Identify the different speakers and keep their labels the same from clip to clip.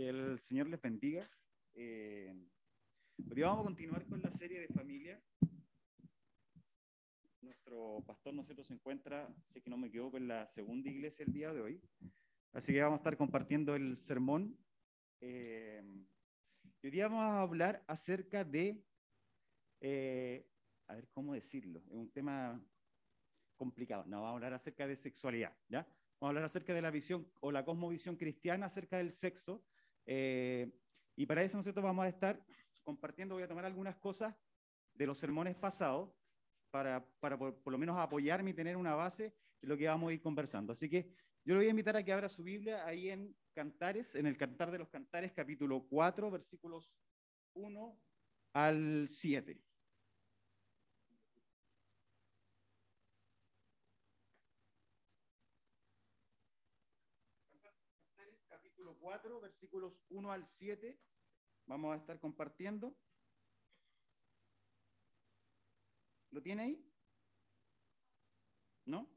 Speaker 1: El Señor les bendiga. Eh, hoy vamos a continuar con la serie de familia. Nuestro pastor nosotros se encuentra, sé que no me equivoco, en la segunda iglesia el día de hoy. Así que vamos a estar compartiendo el sermón. Eh, hoy día vamos a hablar acerca de, eh, a ver cómo decirlo, es un tema complicado. No, vamos a hablar acerca de sexualidad, ¿ya? Vamos a hablar acerca de la visión o la cosmovisión cristiana acerca del sexo eh, y para eso nosotros vamos a estar compartiendo, voy a tomar algunas cosas de los sermones pasados para, para por, lo menos apoyarme y tener una base de lo que vamos a ir conversando. Así que yo le voy a invitar a que abra su Biblia ahí en Cantares, en el Cantar de los Cantares, capítulo 4, versículos 1 al 7. 4, versículos 1 al 7. Vamos a estar compartiendo. ¿Lo tiene ahí? ¿No?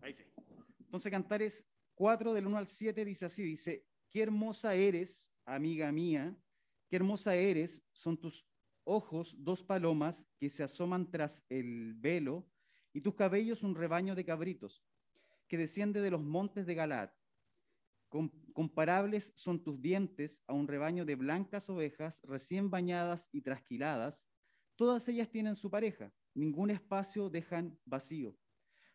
Speaker 1: Ahí sí. Entonces Cantares 4 del 1 al 7 dice así, dice, qué hermosa eres, amiga mía, qué hermosa eres, son tus ojos dos palomas que se asoman tras el velo y tus cabellos un rebaño de cabritos que desciende de los montes de Galaad. comparables son tus dientes a un rebaño de blancas ovejas recién bañadas y trasquiladas. Todas ellas tienen su pareja, ningún espacio dejan vacío.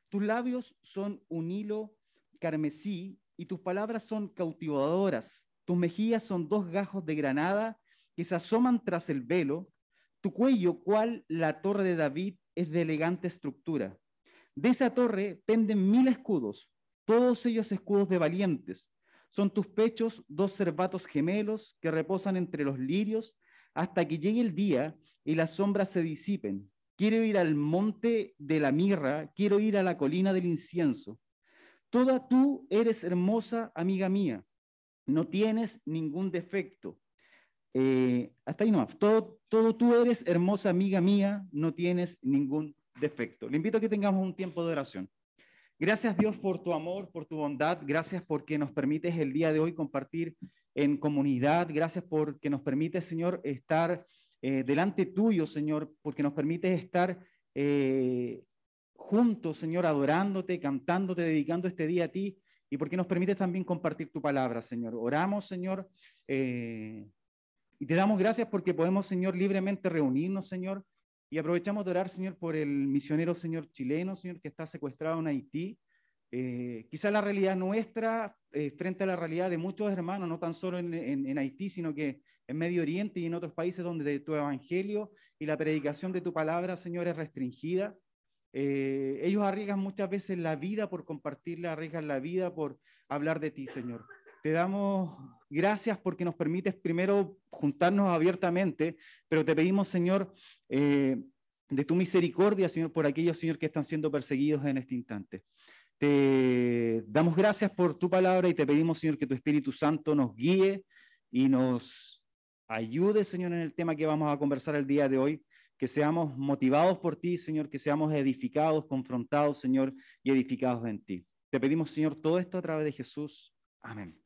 Speaker 1: Tus labios son un hilo carmesí y tus palabras son cautivadoras. Tus mejillas son dos gajos de granada que se asoman tras el velo. Tu cuello, cual la torre de David, es de elegante estructura. De esa torre penden mil escudos, todos ellos escudos de valientes. Son tus pechos dos cervatos gemelos que reposan entre los lirios hasta que llegue el día y las sombras se disipen quiero ir al monte de la mirra, quiero ir a la colina del incienso. Toda tú eres hermosa, amiga mía, no tienes ningún defecto. Eh, hasta ahí no, todo, todo tú eres hermosa, amiga mía, no tienes ningún defecto. Le invito a que tengamos un tiempo de oración. Gracias Dios por tu amor, por tu bondad, gracias porque nos permites el día de hoy compartir en comunidad, gracias porque nos permites, Señor, estar eh, delante tuyo, Señor, porque nos permites estar eh, juntos, Señor, adorándote, cantándote, dedicando este día a ti, y porque nos permites también compartir tu palabra, Señor. Oramos, Señor, eh, y te damos gracias porque podemos, Señor, libremente reunirnos, Señor, y aprovechamos de orar, Señor, por el misionero, Señor, chileno, Señor, que está secuestrado en Haití. Quizá la realidad nuestra frente a la realidad de muchos hermanos, no tan solo en, en Haití, sino que en Medio Oriente y en otros países donde tu evangelio y la predicación de tu palabra, Señor, es restringida. Eh, ellos arriesgan muchas veces la vida por compartirla, arriesgan la vida por hablar de ti, Señor. Te damos gracias porque nos permites primero juntarnos abiertamente, pero te pedimos, Señor, eh, de tu misericordia, Señor, por aquellos, Señor, que están siendo perseguidos en este instante. Te damos gracias por tu palabra y te pedimos, Señor, que tu Espíritu Santo nos guíe y nos ayude, Señor, en el tema que vamos a conversar el día de hoy, que seamos motivados por ti, Señor, que seamos edificados, confrontados, Señor, y edificados en ti. Te pedimos, Señor, todo esto a través de Jesús. Amén.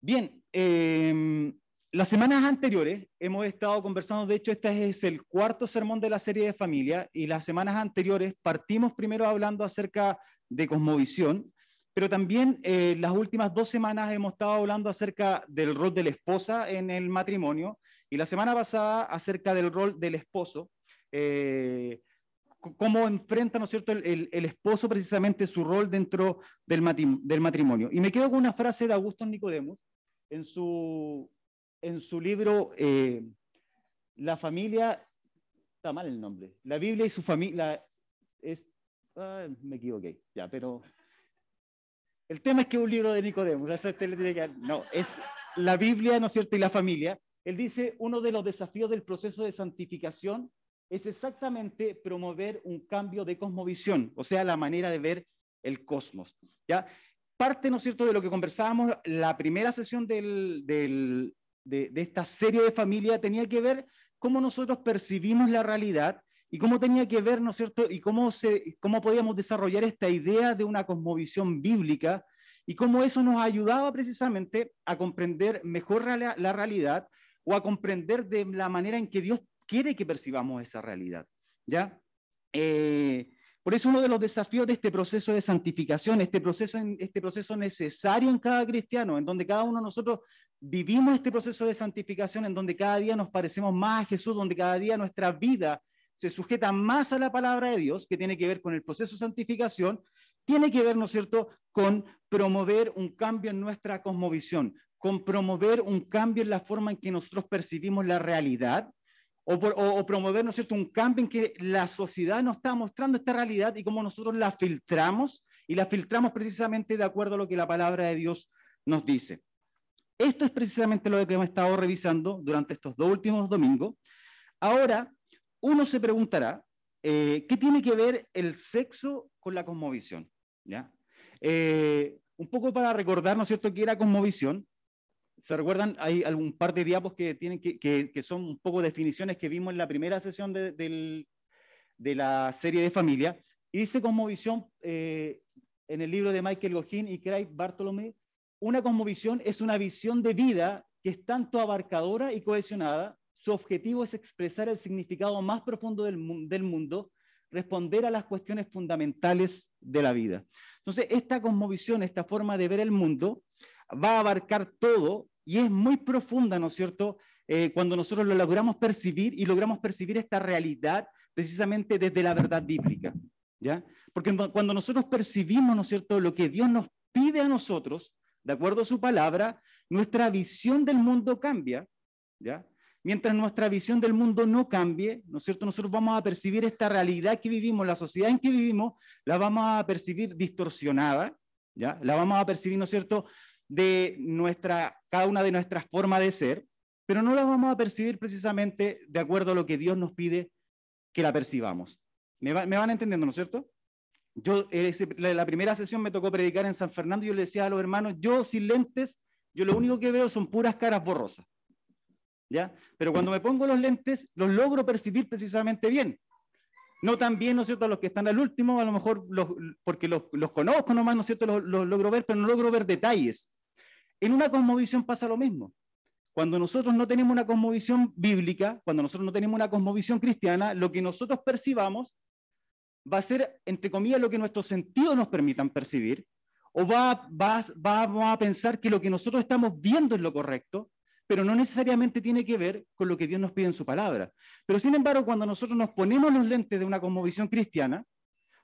Speaker 1: Bien, em, las semanas anteriores hemos estado conversando, de hecho este es el cuarto sermón de la serie de familia, y las semanas anteriores partimos primero hablando acerca de cosmovisión, pero también eh, las últimas dos semanas hemos estado hablando acerca del rol de la esposa en el matrimonio y la semana pasada acerca del rol del esposo. Eh, cómo enfrenta, ¿no es cierto?, el, esposo precisamente su rol dentro del, del, matrimonio. Y me quedo con una frase de Augusto Nicodemus en su, en su libro eh, La familia, está mal el nombre, la Biblia y su familia, es, ah, me equivoqué, ya, pero el tema es que es un libro de Nicodemus, no, es la Biblia, ¿no es cierto?, y la familia. Él dice, uno de los desafíos del proceso de santificación es exactamente promover un cambio de cosmovisión, o sea, la manera de ver el cosmos. ¿ya? Parte, ¿no es cierto?, de lo que conversábamos, la primera sesión del, del, de, esta serie de familia tenía que ver cómo nosotros percibimos la realidad y cómo tenía que ver, ¿no es cierto?, y cómo, se, cómo podíamos desarrollar esta idea de una cosmovisión bíblica y cómo eso nos ayudaba precisamente a comprender mejor la, la realidad o a comprender de la manera en que Dios quiere que percibamos esa realidad. ¿ya? Eh, por eso uno de los desafíos de este proceso de santificación, este proceso, este proceso necesario en cada cristiano, en donde cada uno de nosotros vivimos este proceso de santificación, en donde cada día nos parecemos más a Jesús, donde cada día nuestra vida se sujeta más a la palabra de Dios, que tiene que ver con el proceso de santificación, tiene que ver, ¿no es cierto?, con promover un cambio en nuestra cosmovisión, con promover un cambio en la forma en que nosotros percibimos la realidad o, promover, ¿no es cierto?, un cambio en que la sociedad nos está mostrando esta realidad y cómo nosotros la filtramos y la filtramos precisamente de acuerdo a lo que la palabra de Dios nos dice. Esto es precisamente lo que hemos estado revisando durante estos dos últimos domingos. Ahora, uno se preguntará, eh, ¿qué tiene que ver el sexo con la cosmovisión? ¿Ya? Eh, un poco para recordar, ¿no es cierto?, que era cosmovisión. ¿Se recuerdan? Hay algún par de diapos que, tienen que, que, son un poco definiciones que vimos en la primera sesión de, de la serie de familia. Y dice cosmovisión eh, en el libro de Michael Gohin y Craig Bartolomé, una cosmovisión es una visión de vida que es tanto abarcadora y cohesionada. Su objetivo es expresar el significado más profundo del, del mundo, responder a las cuestiones fundamentales de la vida. Entonces, esta cosmovisión, esta forma de ver el mundo, va a abarcar todo y es muy profunda, ¿no es cierto? Eh, cuando nosotros lo logramos percibir y logramos percibir esta realidad precisamente desde la verdad bíblica, ¿ya? Porque cuando nosotros percibimos, ¿no es cierto?, lo que Dios nos pide a nosotros, de acuerdo a su palabra, nuestra visión del mundo cambia, ¿ya? Mientras nuestra visión del mundo no cambie, ¿no es cierto? Nosotros vamos a percibir esta realidad que vivimos, la sociedad en que vivimos, la vamos a percibir distorsionada, ¿ya? La vamos a percibir, ¿no es cierto?, de nuestra, cada una de nuestras formas de ser, pero no la vamos a percibir precisamente de acuerdo a lo que Dios nos pide que la percibamos. ¿Me, van entendiendo, no es cierto? Yo, la primera sesión me tocó predicar en San Fernando y yo le decía a los hermanos, yo sin lentes, yo lo único que veo son puras caras borrosas. ¿Ya? Pero cuando me pongo los lentes, los logro percibir precisamente bien. No tan bien, ¿no es cierto?, los que están al último, a lo mejor los, porque los, los, conozco nomás, ¿no es cierto?, los, los, logro ver, pero no logro ver detalles. En una cosmovisión pasa lo mismo. Cuando nosotros no tenemos una cosmovisión bíblica, cuando nosotros no tenemos una cosmovisión cristiana, lo que nosotros percibamos va a ser, entre comillas, lo que nuestros sentidos nos permitan percibir, o va, a pensar que lo que nosotros estamos viendo es lo correcto, pero no necesariamente tiene que ver con lo que Dios nos pide en su palabra. Pero sin embargo, cuando nosotros nos ponemos los lentes de una cosmovisión cristiana,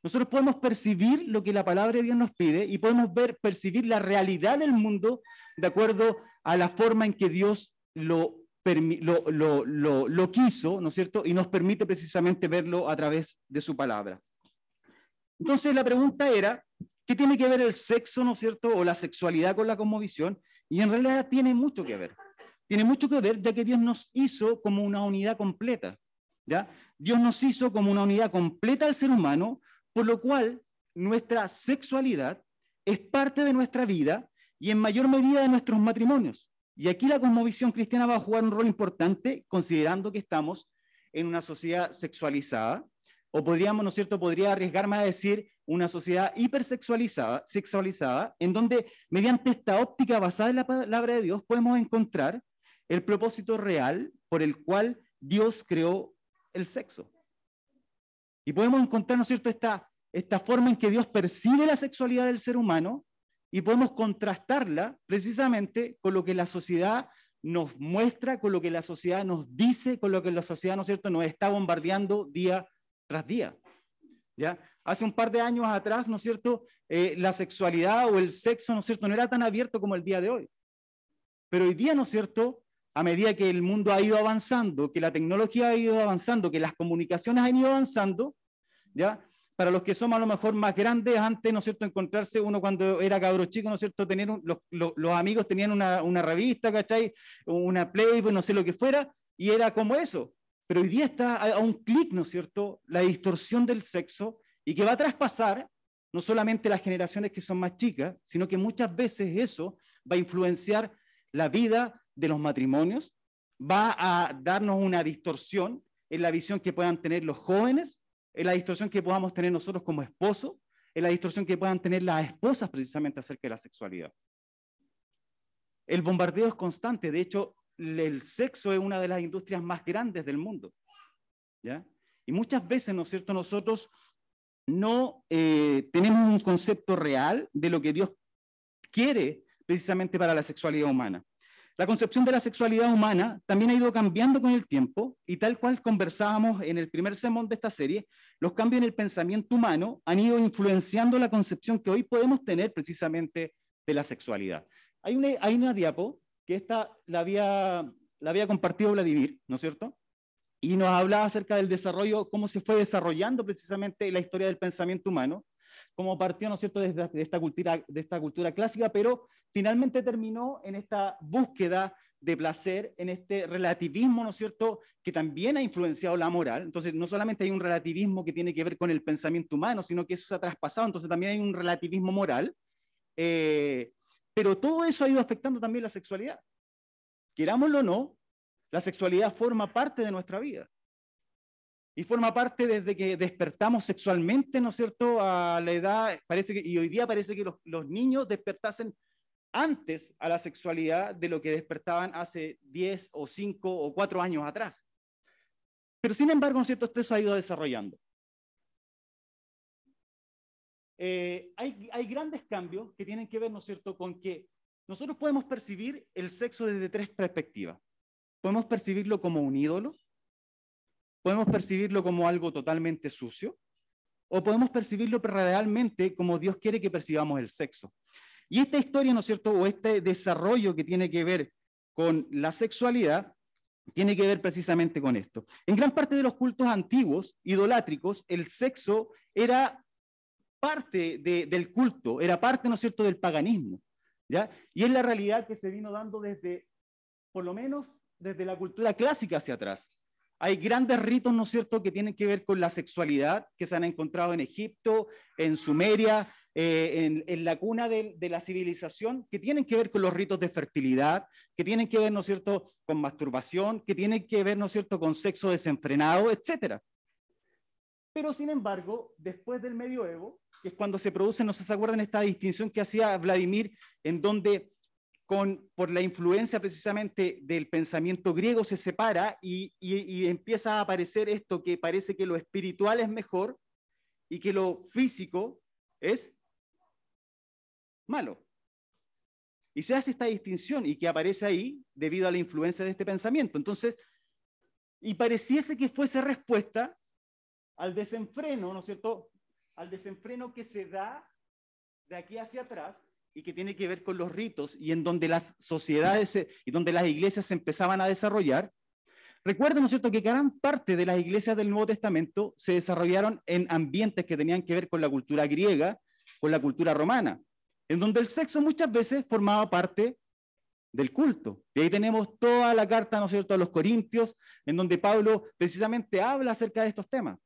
Speaker 1: nosotros podemos percibir lo que la palabra de Dios nos pide y podemos ver, percibir la realidad del mundo de acuerdo a la forma en que Dios lo, lo, lo, lo, quiso, ¿no es cierto? Y nos permite precisamente verlo a través de su palabra. Entonces la pregunta era, ¿qué tiene que ver el sexo, ¿no es cierto? O la sexualidad con la cosmovisión. Y en realidad tiene mucho que ver. Tiene mucho que ver ya que Dios nos hizo como una unidad completa. ¿ya? Dios nos hizo como una unidad completa al ser humano por lo cual, nuestra sexualidad es parte de nuestra vida y en mayor medida de nuestros matrimonios. Y aquí la cosmovisión cristiana va a jugar un rol importante, considerando que estamos en una sociedad sexualizada, o podríamos, ¿no es cierto?, podría arriesgarme a decir una sociedad hipersexualizada, sexualizada, en donde mediante esta óptica basada en la palabra de Dios podemos encontrar el propósito real por el cual Dios creó el sexo. Y podemos encontrar, ¿no cierto?, esta, esta forma en que Dios percibe la sexualidad del ser humano y podemos contrastarla precisamente con lo que la sociedad nos muestra, con lo que la sociedad nos dice, con lo que la sociedad, ¿no es cierto?, nos está bombardeando día tras día. ¿Ya? Hace un par de años atrás, ¿no es cierto?, eh, la sexualidad o el sexo, ¿no es cierto?, no era tan abierto como el día de hoy. Pero hoy día, ¿no es cierto?, a medida que el mundo ha ido avanzando, que la tecnología ha ido avanzando, que las comunicaciones han ido avanzando, ¿ya? Para los que somos a lo mejor más grandes, antes, ¿no es cierto?, encontrarse uno cuando era cabro chico, ¿no es cierto?, tener los, los, amigos tenían una, una, revista, ¿cachai? Una Playboy, no sé lo que fuera, y era como eso. Pero hoy día está a, a un clic, ¿no es cierto?, la distorsión del sexo y que va a traspasar no solamente las generaciones que son más chicas, sino que muchas veces eso va a influenciar la vida de los matrimonios, va a darnos una distorsión en la visión que puedan tener los jóvenes, en la distorsión que podamos tener nosotros como esposos, en la distorsión que puedan tener las esposas precisamente acerca de la sexualidad. El bombardeo es constante, de hecho, el sexo es una de las industrias más grandes del mundo. ¿ya? Y muchas veces, ¿no es cierto?, nosotros no eh, tenemos un concepto real de lo que Dios quiere precisamente para la sexualidad humana. La concepción de la sexualidad humana también ha ido cambiando con el tiempo y tal cual conversábamos en el primer sermón de esta serie, los cambios en el pensamiento humano han ido influenciando la concepción que hoy podemos tener precisamente de la sexualidad. Hay una, hay diapo que esta la había, la había compartido Vladimir, ¿no es cierto? y nos hablaba acerca del desarrollo, cómo se fue desarrollando precisamente la historia del pensamiento humano, cómo partió, ¿no es cierto?, desde de esta, cultura, de esta cultura clásica, pero finalmente terminó en esta búsqueda de placer, en este relativismo, ¿no es cierto?, que también ha influenciado la moral. Entonces, no solamente hay un relativismo que tiene que ver con el pensamiento humano, sino que eso se ha traspasado, entonces también hay un relativismo moral. Eh, pero todo eso ha ido afectando también la sexualidad. Querámoslo o no, la sexualidad forma parte de nuestra vida. Y forma parte desde que despertamos sexualmente, ¿no es cierto? A la edad, parece que, y hoy día parece que los, niños despertasen antes a la sexualidad de lo que despertaban hace 10 o 5 o 4 años atrás. Pero sin embargo, ¿no es cierto? Esto se ha ido desarrollando. Eh, hay, hay, grandes cambios que tienen que ver, ¿no es cierto?, con que nosotros podemos percibir el sexo desde tres perspectivas. Podemos percibirlo como un ídolo, podemos percibirlo como algo totalmente sucio, o podemos percibirlo realmente como Dios quiere que percibamos el sexo. Y esta historia, ¿no es cierto?, o este desarrollo que tiene que ver con la sexualidad, tiene que ver precisamente con esto. En gran parte de los cultos antiguos, idolátricos, el sexo era parte del culto, era parte, ¿no es cierto?, del paganismo. ¿ya? Y es la realidad que se vino dando desde, por lo menos, desde la cultura clásica hacia atrás. Hay grandes ritos, ¿no es cierto?, que tienen que ver con la sexualidad, que se han encontrado en Egipto, en Sumeria, eh, en, la cuna de, la civilización, que tienen que ver con los ritos de fertilidad, que tienen que ver, ¿no es cierto?, con masturbación, que tienen que ver, ¿no es cierto?, con sexo desenfrenado, etc. Pero, sin embargo, después del medioevo, que es cuando se produce, no sé si se acuerdan esta distinción que hacía Vladimir, en donde por la influencia precisamente del pensamiento griego, se separa y, empieza a aparecer esto que parece que lo espiritual es mejor y que lo físico es malo. Y se hace esta distinción y que aparece ahí debido a la influencia de este pensamiento. Entonces, y pareciese que fuese respuesta al desenfreno, ¿no es cierto? Al desenfreno que se da de aquí hacia atrás y que tiene que ver con los ritos y en donde las sociedades y donde las iglesias se empezaban a desarrollar. Recuerden, ¿no es cierto?, que gran parte de las iglesias del Nuevo Testamento se desarrollaron en ambientes que tenían que ver con la cultura griega, con la cultura romana, en donde el sexo muchas veces formaba parte del culto. Y ahí tenemos toda la carta, ¿no es cierto?, a los Corintios, en donde Pablo precisamente habla acerca de estos temas.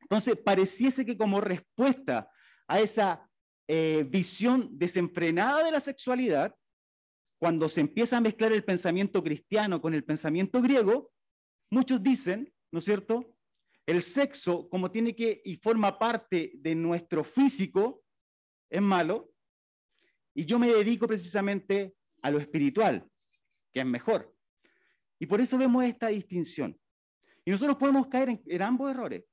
Speaker 1: Entonces, pareciese que como respuesta a esa eh, visión desenfrenada de la sexualidad, cuando se empieza a mezclar el pensamiento cristiano con el pensamiento griego, muchos dicen, ¿no es cierto? El sexo, como tiene que y forma parte de nuestro físico, es malo, y yo me dedico precisamente a lo espiritual, que es mejor. Y por eso vemos esta distinción. Y nosotros podemos caer en, en ambos errores.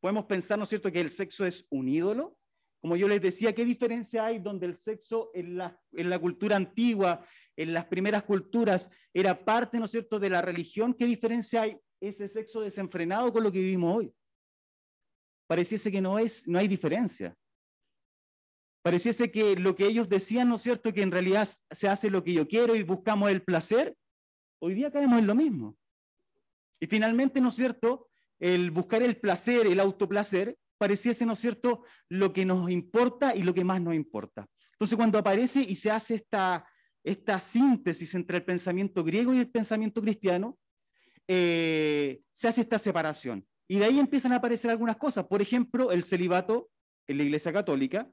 Speaker 1: Podemos pensar, ¿no es cierto?, que el sexo es un ídolo como yo les decía, ¿qué diferencia hay donde el sexo en la, cultura antigua, en las primeras culturas, era parte, ¿no cierto?, de la religión? ¿Qué diferencia hay ese sexo desenfrenado con lo que vivimos hoy? Pareciese que no, es, no hay diferencia. Pareciese que lo que ellos decían, ¿no es cierto?, que en realidad se hace lo que yo quiero y buscamos el placer, hoy día caemos en lo mismo. Y finalmente, ¿no es cierto?, el buscar el placer, el autoplacer, pareciese, ¿no es cierto?, lo que nos importa y lo que más nos importa. Entonces, cuando aparece y se hace esta, esta síntesis entre el pensamiento griego y el pensamiento cristiano, eh, se hace esta separación. Y de ahí empiezan a aparecer algunas cosas. Por ejemplo, el celibato en la Iglesia Católica.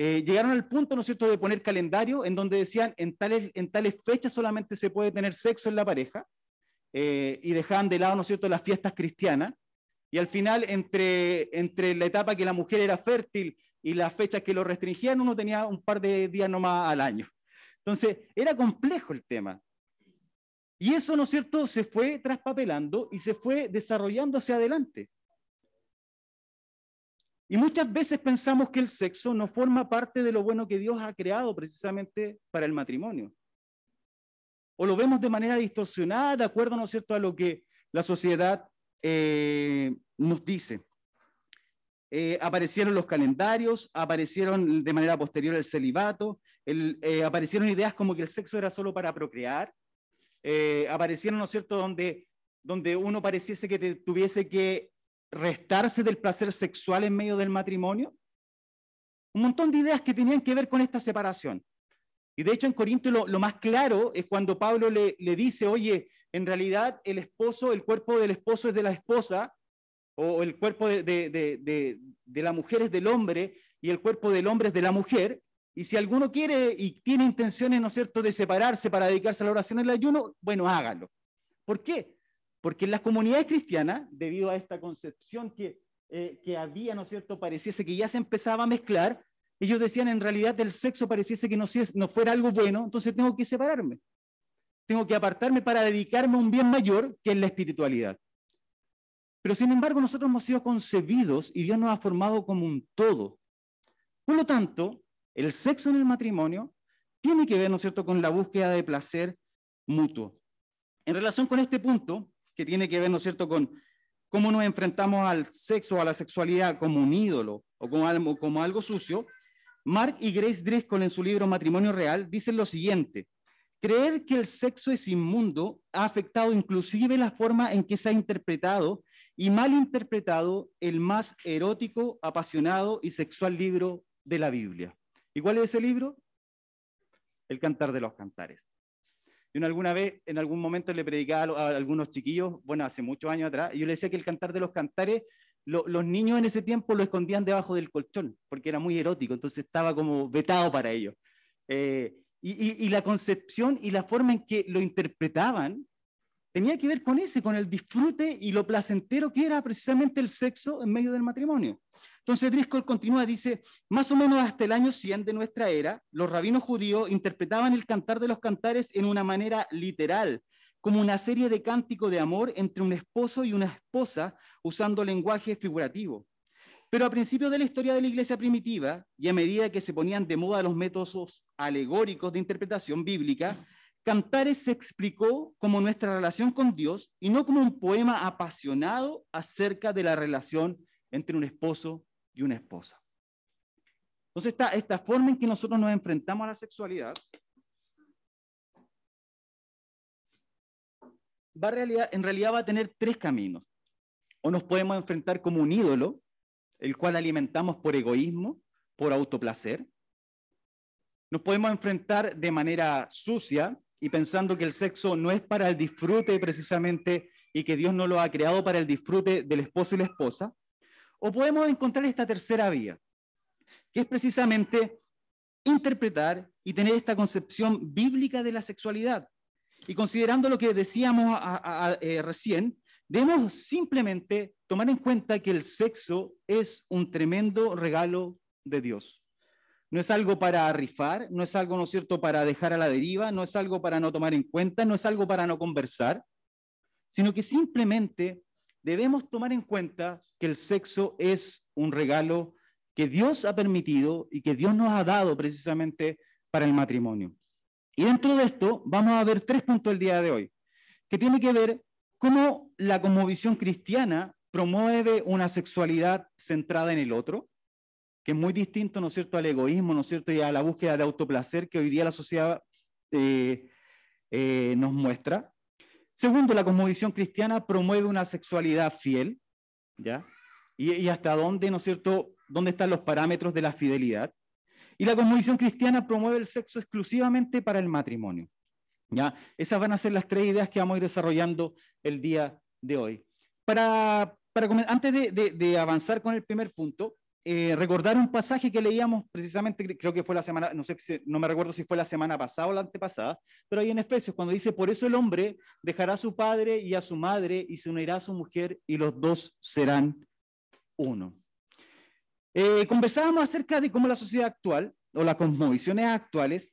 Speaker 1: Eh, llegaron al punto, ¿no es cierto?, de poner calendario en donde decían en tales, en tales fechas solamente se puede tener sexo en la pareja eh, y dejaban de lado, ¿no es cierto?, las fiestas cristianas. Y al final, entre, entre la etapa que la mujer era fértil y las fechas que lo restringían, uno tenía un par de días nomás al año. Entonces, era complejo el tema. Y eso, ¿no es cierto?, se fue traspapelando y se fue desarrollando hacia adelante. Y muchas veces pensamos que el sexo no forma parte de lo bueno que Dios ha creado precisamente para el matrimonio. O lo vemos de manera distorsionada, de acuerdo, ¿no es cierto?, a lo que la sociedad eh, nos dice. Eh, aparecieron los calendarios, aparecieron de manera posterior el celibato, eh, aparecieron ideas como que el sexo era solo para procrear, aparecieron, ¿no es cierto?, donde, donde uno pareciese que tuviese que restarse del placer sexual en medio del matrimonio. Un montón de ideas que tenían que ver con esta separación. Y de hecho en Corinto lo, lo más claro es cuando Pablo le, le dice, oye, en realidad el esposo, el cuerpo del esposo es de la esposa, o el cuerpo de, la mujer es del hombre, y el cuerpo del hombre es de la mujer, y si alguno quiere y tiene intenciones, ¿no es cierto?, de separarse para dedicarse a la oración y el ayuno, bueno, hágalo. ¿Por qué? Porque en las comunidades cristianas, debido a esta concepción que, eh, que había, ¿no es cierto?, pareciese que ya se empezaba a mezclar, ellos decían en realidad el sexo pareciese que no, no fuera algo bueno, entonces tengo que separarme tengo que apartarme para dedicarme a un bien mayor que es la espiritualidad. Pero sin embargo, nosotros hemos sido concebidos y Dios nos ha formado como un todo. Por lo tanto, el sexo en el matrimonio tiene que ver, ¿no es cierto?, con la búsqueda de placer mutuo. En relación con este punto, que tiene que ver, ¿no es cierto?, con cómo nos enfrentamos al sexo o a la sexualidad como un ídolo o como algo, sucio, Mark y Grace Driscoll en su libro Matrimonio Real dicen lo siguiente, Creer que el sexo es inmundo ha afectado inclusive la forma en que se ha interpretado y mal interpretado el más erótico, apasionado y sexual libro de la Biblia. ¿Y cuál es ese libro? El Cantar de los Cantares. Yo alguna vez, en algún momento le predicaba a algunos chiquillos, bueno, hace muchos años atrás, y yo le decía que el Cantar de los Cantares, los niños en ese tiempo lo escondían debajo del colchón, porque era muy erótico, entonces estaba como vetado para ellos. Eh, y, la concepción y la forma en que lo interpretaban tenía que ver con ese, con el disfrute y lo placentero que era precisamente el sexo en medio del matrimonio. Entonces Driscoll continúa, dice, más o menos hasta el año 100 de nuestra era, los rabinos judíos interpretaban el cantar de los cantares en una manera literal, como una serie de cánticos de amor entre un esposo y una esposa usando lenguaje figurativo. Pero a principios de la historia de la iglesia primitiva, y a medida que se ponían de moda los métodos alegóricos de interpretación bíblica, Cantares se explicó como nuestra relación con Dios y no como un poema apasionado acerca de la relación entre un esposo y una esposa. Entonces, esta, esta forma en que nosotros nos enfrentamos a la sexualidad va en realidad va a tener tres caminos. O nos podemos enfrentar como un ídolo, el cual alimentamos por egoísmo, por autoplacer. Nos podemos enfrentar de manera sucia y pensando que el sexo no es para el disfrute precisamente y que Dios no lo ha creado para el disfrute del esposo y la esposa. O podemos encontrar esta tercera vía, que es precisamente interpretar y tener esta concepción bíblica de la sexualidad. Y considerando lo que decíamos eh, recién, Debemos simplemente tomar en cuenta que el sexo es un tremendo regalo de Dios. No es algo para rifar, no es algo, ¿no es cierto?, para dejar a la deriva, no es algo para no tomar en cuenta, no es algo para no conversar, sino que simplemente debemos tomar en cuenta que el sexo es un regalo que Dios ha permitido y que Dios nos ha dado precisamente para el matrimonio. Y dentro de esto vamos a ver tres puntos el día de hoy, que tiene que ver cómo la cosmovisión cristiana promueve una sexualidad centrada en el otro, que es muy distinto, ¿no es cierto?, al egoísmo, ¿no es cierto?, y a la búsqueda de autoplacer que hoy día la sociedad eh, eh, nos muestra. Segundo, la cosmovisión cristiana promueve una sexualidad fiel, ¿ya? Y, hasta dónde, ¿no es cierto?, dónde están los parámetros de la fidelidad. Y la cosmovisión cristiana promueve el sexo exclusivamente para el matrimonio. Esas van a ser las tres ideas que vamos a ir desarrollando el día de hoy. Para, para antes de, de, avanzar con el primer punto, eh, recordar un pasaje que leíamos precisamente, creo que fue la semana, no sé, no me recuerdo si fue la semana pasada o la antepasada, pero ahí en Efesios, cuando dice, por eso el hombre dejará a su padre y a su madre y se unirá a su mujer y los dos serán uno. Eh, conversábamos acerca de cómo la sociedad actual o las cosmovisiones actuales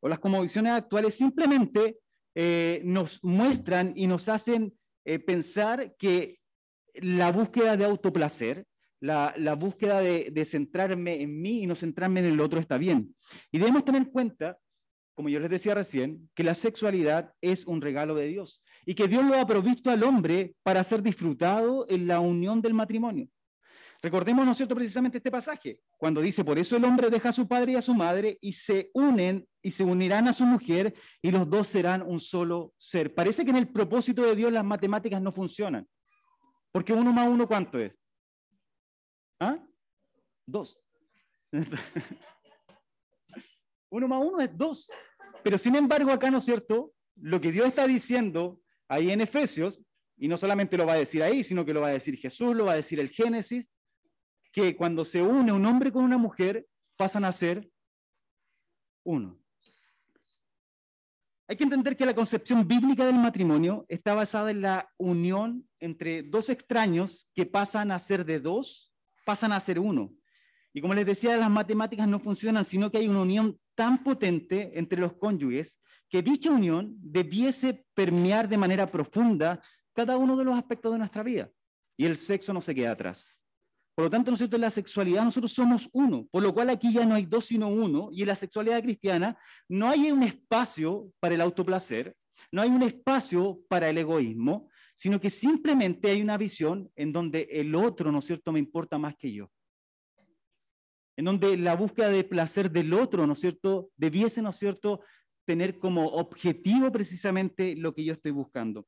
Speaker 1: o las cosmovisiones actuales simplemente eh, nos muestran y nos hacen eh, pensar que la búsqueda de autoplacer, la, la búsqueda de, de, centrarme en mí y no centrarme en el otro está bien. Y debemos tener en cuenta, como yo les decía recién, que la sexualidad es un regalo de Dios y que Dios lo ha provisto al hombre para ser disfrutado en la unión del matrimonio. Recordemos, ¿no es cierto?, precisamente este pasaje, cuando dice, por eso el hombre deja a su padre y a su madre y se unen y se unirán a su mujer y los dos serán un solo ser. Parece que en el propósito de Dios las matemáticas no funcionan. Porque uno más uno, ¿cuánto es? ¿Ah? Dos. uno más uno es dos. Pero sin embargo, acá, ¿no es cierto? Lo que Dios está diciendo ahí en Efesios, y no solamente lo va a decir ahí, sino que lo va a decir Jesús, lo va a decir el Génesis, que cuando se une un hombre con una mujer pasan a ser uno. Hay que entender que la concepción bíblica del matrimonio está basada en la unión entre dos extraños que pasan a ser de dos, pasan a ser uno. Y como les decía, las matemáticas no funcionan, sino que hay una unión tan potente entre los cónyuges que dicha unión debiese permear de manera profunda cada uno de los aspectos de nuestra vida. Y el sexo no se queda atrás. Por lo tanto, nosotros en la sexualidad nosotros somos uno, por lo cual aquí ya no hay dos sino uno, y en la sexualidad cristiana no hay un espacio para el autoplacer, no hay un espacio para el egoísmo, sino que simplemente hay una visión en donde el otro, ¿no es cierto?, me importa más que yo. En donde la búsqueda de placer del otro, ¿no es cierto?, debiese, ¿no es cierto?, tener como objetivo precisamente lo que yo estoy buscando.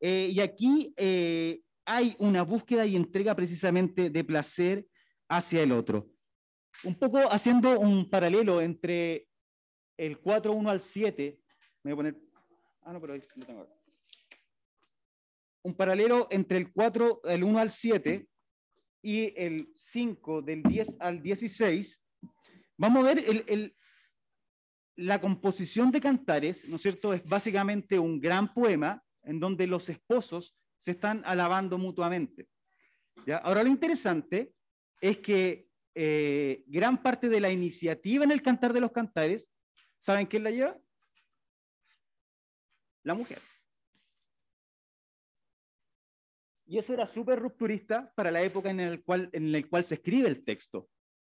Speaker 1: Eh, y aquí eh, hay una búsqueda y entrega precisamente de placer hacia el otro. Un poco haciendo un paralelo entre el 4, 1 al 7, me voy a poner, ah, no, pero ahí lo tengo Un paralelo entre el 4, el 1 al 7 y el 5 del 10 al 16, vamos a ver el, el, la composición de cantares, ¿no es cierto? Es básicamente un gran poema en donde los esposos se están alabando mutuamente. ¿ya? Ahora lo interesante es que eh, gran parte de la iniciativa en el Cantar de los Cantares, ¿saben quién la lleva? La mujer. Y eso era súper rupturista para la época en la cual, en el cual se escribe el texto,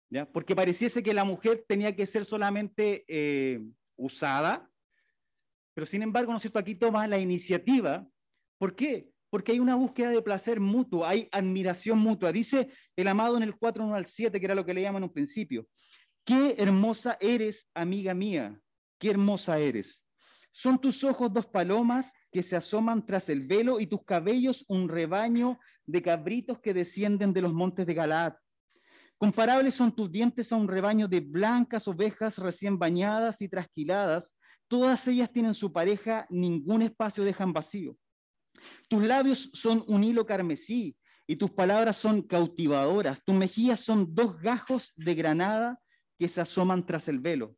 Speaker 1: ¿ya? porque pareciese que la mujer tenía que ser solamente eh, usada, pero sin embargo, ¿no es cierto? Aquí toma la iniciativa. ¿Por qué? Porque hay una búsqueda de placer mutuo, hay admiración mutua. Dice el amado en el 4, 1 al 7, que era lo que le llaman en un principio. Qué hermosa eres, amiga mía, qué hermosa eres. Son tus ojos dos palomas que se asoman tras el velo y tus cabellos un rebaño de cabritos que descienden de los montes de Galaad. Comparables son tus dientes a un rebaño de blancas ovejas recién bañadas y trasquiladas. Todas ellas tienen su pareja, ningún espacio dejan vacío. Tus labios son un hilo carmesí y tus palabras son cautivadoras. Tus mejillas son dos gajos de granada que se asoman tras el velo.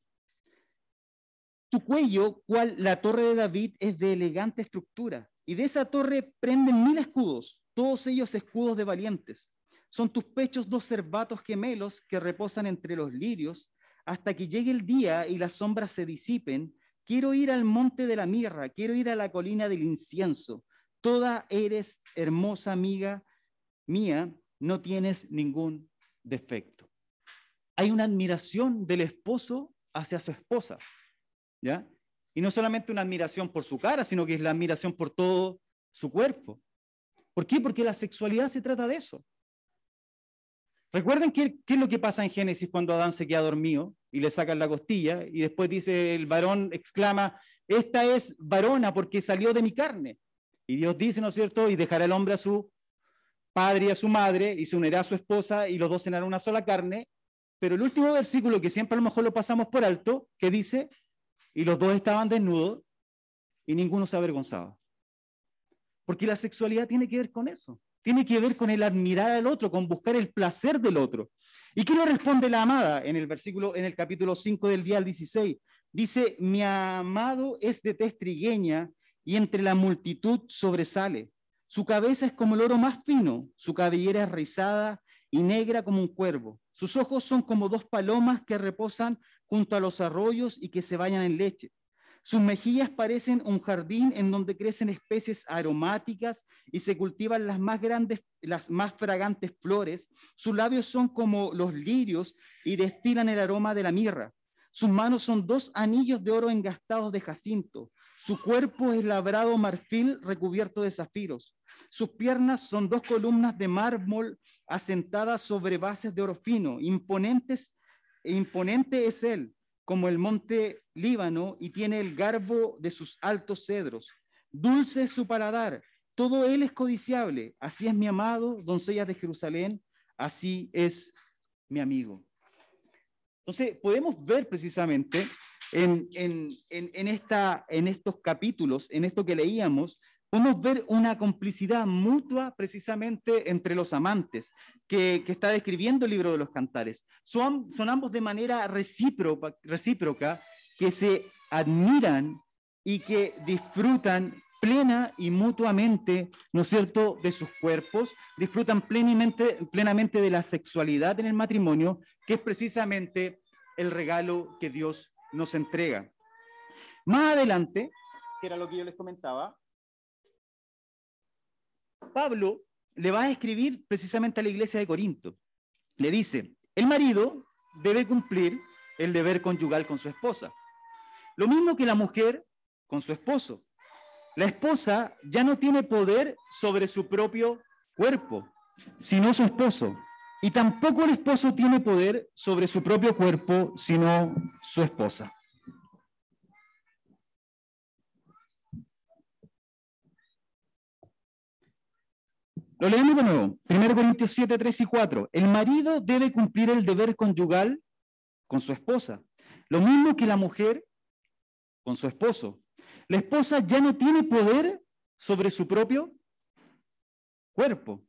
Speaker 1: Tu cuello, cual la torre de David, es de elegante estructura. Y de esa torre prenden mil escudos, todos ellos escudos de valientes. Son tus pechos dos cervatos gemelos que reposan entre los lirios hasta que llegue el día y las sombras se disipen. Quiero ir al monte de la mirra, quiero ir a la colina del incienso. Toda eres hermosa amiga mía, no tienes ningún defecto. Hay una admiración del esposo hacia su esposa, ¿ya? Y no solamente una admiración por su cara, sino que es la admiración por todo su cuerpo. ¿Por qué? Porque la sexualidad se trata de eso. Recuerden qué, qué es lo que pasa en Génesis cuando Adán se queda dormido y le sacan la costilla y después dice el varón, exclama, esta es varona porque salió de mi carne. Y Dios dice, ¿no es cierto? Y dejará el hombre a su padre y a su madre y se unirá a su esposa y los dos cenarán una sola carne. Pero el último versículo, que siempre a lo mejor lo pasamos por alto, que dice, y los dos estaban desnudos y ninguno se avergonzaba. Porque la sexualidad tiene que ver con eso. Tiene que ver con el admirar al otro, con buscar el placer del otro. ¿Y qué le responde la amada en el versículo, en el capítulo 5 del día al 16? Dice, mi amado es de tez trigueña y entre la multitud sobresale. Su cabeza es como el oro más fino, su cabellera es rizada y negra como un cuervo. Sus ojos son como dos palomas que reposan junto a los arroyos y que se bañan en leche. Sus mejillas parecen un jardín en donde crecen especies aromáticas y se cultivan las más grandes, las más fragantes flores. Sus labios son como los lirios y destilan el aroma de la mirra. Sus manos son dos anillos de oro engastados de jacinto. Su cuerpo es labrado marfil recubierto de zafiros. Sus piernas son dos columnas de mármol asentadas sobre bases de oro fino. Imponentes, imponente es él, como el monte Líbano, y tiene el garbo de sus altos cedros. Dulce es su paladar, todo él es codiciable. Así es mi amado, doncella de Jerusalén, así es mi amigo. Entonces, podemos ver precisamente en, esta, en estos capítulos, en esto que leíamos, podemos ver una complicidad mutua precisamente entre los amantes que, está describiendo el libro de los cantares. Son, son ambos de manera recíproca, recíproca que se admiran y que disfrutan plena y mutuamente, ¿no es cierto?, de sus cuerpos, disfrutan plenamente, plenamente de la sexualidad en el matrimonio, que es precisamente el regalo que Dios nos entrega. Más adelante, que era lo que yo les comentaba, Pablo le va a escribir precisamente a la iglesia de Corinto. Le dice, el marido debe cumplir el deber conyugal con su esposa. Lo mismo que la mujer con su esposo. La esposa ya no tiene poder sobre su propio cuerpo, sino su esposo. Y tampoco el esposo tiene poder sobre su propio cuerpo, sino su esposa. Lo leemos de nuevo. 1 Corintios 7, 3 y 4. El marido debe cumplir el deber conyugal con su esposa. Lo mismo que la mujer con su esposo. La esposa ya no tiene poder sobre su propio cuerpo,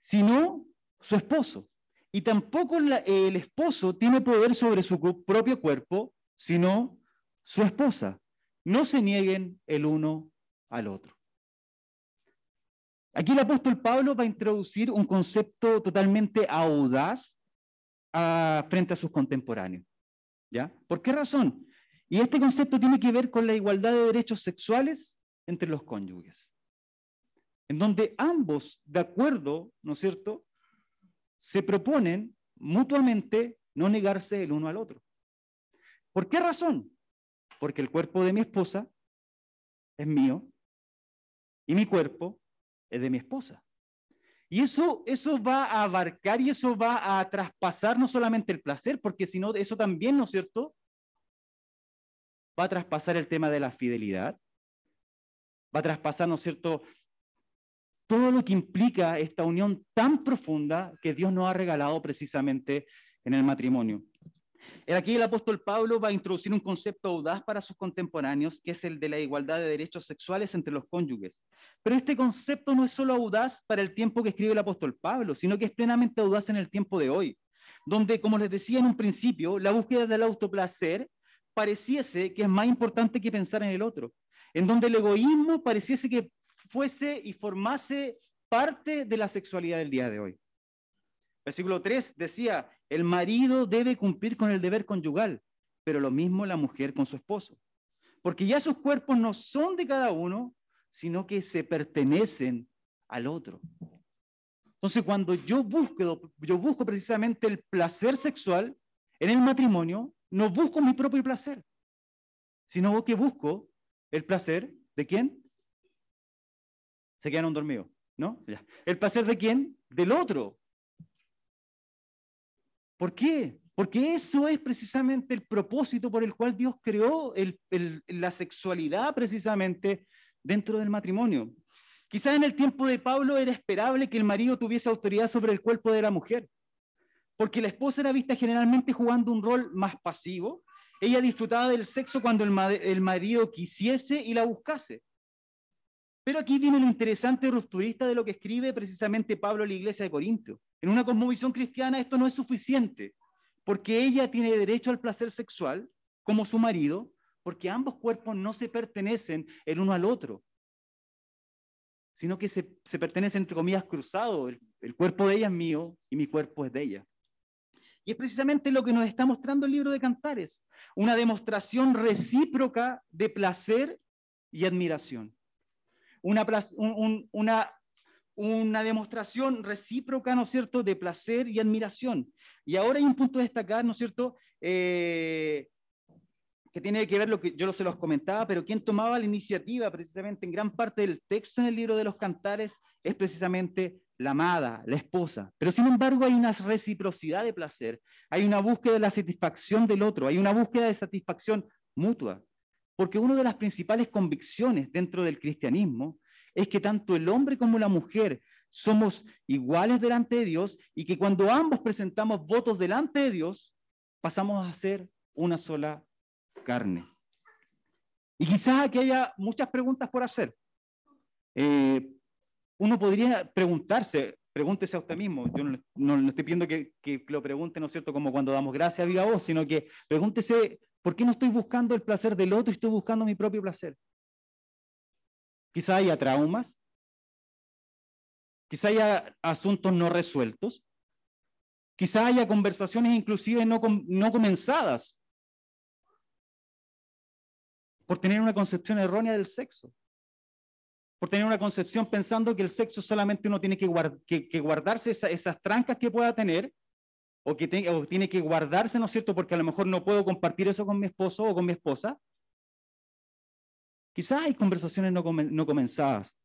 Speaker 1: sino su esposo. Y tampoco el esposo tiene poder sobre su propio cuerpo, sino su esposa. No se nieguen el uno al otro. Aquí el apóstol Pablo va a introducir un concepto totalmente audaz ah, frente a sus contemporáneos. ¿Ya? ¿Por qué razón? Y este concepto tiene que ver con la igualdad de derechos sexuales entre los cónyuges, en donde ambos, de acuerdo, ¿no es cierto?, se proponen mutuamente no negarse el uno al otro. ¿Por qué razón? Porque el cuerpo de mi esposa es mío y mi cuerpo es de mi esposa. Y eso, eso va a abarcar y eso va a traspasar no solamente el placer, porque si no, eso también, ¿no es cierto? Va a traspasar el tema de la fidelidad, va a traspasar, ¿no es cierto?, todo lo que implica esta unión tan profunda que Dios nos ha regalado precisamente en el matrimonio. Aquí el apóstol Pablo va a introducir un concepto audaz para sus contemporáneos, que es el de la igualdad de derechos sexuales entre los cónyuges. Pero este concepto no es solo audaz para el tiempo que escribe el apóstol Pablo, sino que es plenamente audaz en el tiempo de hoy, donde, como les decía en un principio, la búsqueda del autoplacer pareciese que es más importante que pensar en el otro, en donde el egoísmo pareciese que fuese y formase parte de la sexualidad del día de hoy. Versículo 3 decía, el marido debe cumplir con el deber conyugal, pero lo mismo la mujer con su esposo. Porque ya sus cuerpos no son de cada uno, sino que se pertenecen al otro. Entonces, cuando yo busco, yo busco precisamente el placer sexual en el matrimonio, no busco mi propio placer, sino que busco el placer de quién? Se quedaron dormidos, ¿no? ¿El placer de quién? Del otro. ¿Por qué? Porque eso es precisamente el propósito por el cual Dios creó la sexualidad precisamente dentro del matrimonio. Quizás en el tiempo de Pablo era esperable que el marido tuviese autoridad sobre el cuerpo de la mujer, porque la esposa era vista generalmente jugando un rol más pasivo. Ella disfrutaba del sexo cuando el, marido quisiese y la buscase. Pero aquí viene lo interesante rupturista de lo que escribe precisamente Pablo a la iglesia de Corinto. En una cosmovisión cristiana esto no es suficiente, porque ella tiene derecho al placer sexual como su marido, porque ambos cuerpos no se pertenecen el uno al otro, sino que se, pertenecen, entre comillas, cruzados. El, cuerpo de ella es mío y mi cuerpo es de ella. Y es precisamente lo que nos está mostrando el libro de Cantares, una demostración recíproca de placer y admiración. Una, una, demostración recíproca, ¿no es cierto?, de placer y admiración. Y ahora hay un punto a destacar, ¿no es cierto?, eh, que tiene que ver lo que yo se los comentaba, pero quien tomaba la iniciativa precisamente en gran parte del texto en el libro de los cantares es precisamente la amada, la esposa. Pero sin embargo hay una reciprocidad de placer, hay una búsqueda de la satisfacción del otro, hay una búsqueda de satisfacción mutua. Porque una de las principales convicciones dentro del cristianismo es que tanto el hombre como la mujer somos iguales delante de Dios y que cuando ambos presentamos votos delante de Dios, pasamos a ser una sola carne. Y quizás aquí haya muchas preguntas por hacer. Eh, uno podría preguntarse, pregúntese a usted mismo, yo no, estoy pidiendo que, que, lo pregunte, ¿no es cierto?, como cuando damos gracias a viva voz, sino que pregúntese, ¿por qué no estoy buscando el placer del otro y estoy buscando mi propio placer? Quizá haya traumas, quizá haya asuntos no resueltos, quizá haya conversaciones inclusive no, no comenzadas por tener una concepción errónea del sexo, por tener una concepción pensando que el sexo solamente uno tiene que, guardarse esas trancas que pueda tener, o que tiene que guardarse, ¿no es cierto? Porque a lo mejor no puedo compartir eso con mi esposo o con mi esposa. Quizás hay conversaciones no, no comenzadas.